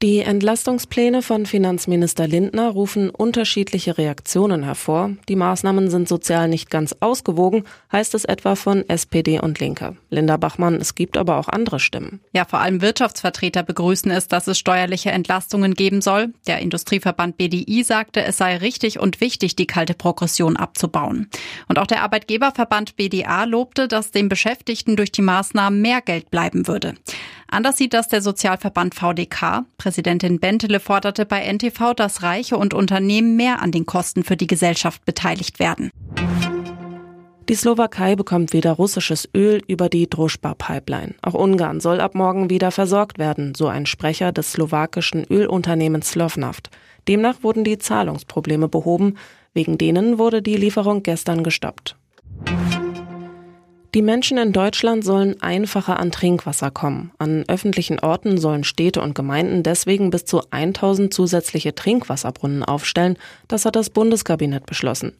Die Entlastungspläne von Finanzminister Lindner rufen unterschiedliche Reaktionen hervor. Die Maßnahmen sind sozial nicht ganz ausgewogen, heißt es etwa von SPD und Linke. Linda Bachmann, es gibt aber auch andere Stimmen. Ja, vor allem Wirtschaftsvertreter begrüßen es, dass es steuerliche Entlastungen geben soll. Der Industrieverband BDI sagte, es sei richtig und wichtig, die kalte Progression abzubauen. Und auch der Arbeitgeberverband BDA lobte, dass den Beschäftigten durch die Maßnahmen mehr Geld bleiben würde. Anders sieht das der Sozialverband VDK. Präsidentin Bentele forderte bei NTV, dass Reiche und Unternehmen mehr an den Kosten für die Gesellschaft beteiligt werden. Die Slowakei bekommt wieder russisches Öl über die Druschba-Pipeline. Auch Ungarn soll ab morgen wieder versorgt werden, so ein Sprecher des slowakischen Ölunternehmens Slovnaft. Demnach wurden die Zahlungsprobleme behoben, wegen denen wurde die Lieferung gestern gestoppt. Die Menschen in Deutschland sollen einfacher an Trinkwasser kommen. An öffentlichen Orten sollen Städte und Gemeinden deswegen bis zu 1000 zusätzliche Trinkwasserbrunnen aufstellen. Das hat das Bundeskabinett beschlossen.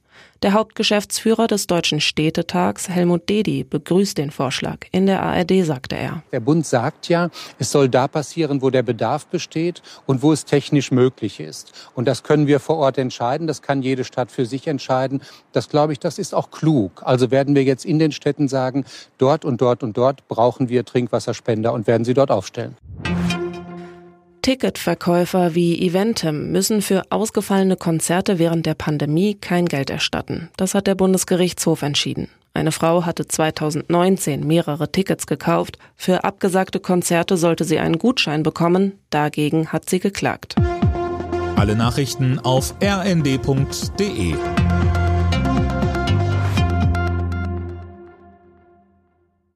Der Hauptgeschäftsführer des Deutschen Städtetags, Helmut Dedi, begrüßt den Vorschlag. In der ARD sagte er. Der Bund sagt ja, es soll da passieren, wo der Bedarf besteht und wo es technisch möglich ist. Und das können wir vor Ort entscheiden. Das kann jede Stadt für sich entscheiden. Das glaube ich, das ist auch klug. Also werden wir jetzt in den Städten sagen, dort und dort und dort brauchen wir Trinkwasserspender und werden sie dort aufstellen. Ticketverkäufer wie Eventim müssen für ausgefallene Konzerte während der Pandemie kein Geld erstatten. Das hat der Bundesgerichtshof entschieden. Eine Frau hatte 2019 mehrere Tickets gekauft. Für abgesagte Konzerte sollte sie einen Gutschein bekommen. Dagegen hat sie geklagt. Alle Nachrichten auf rnd.de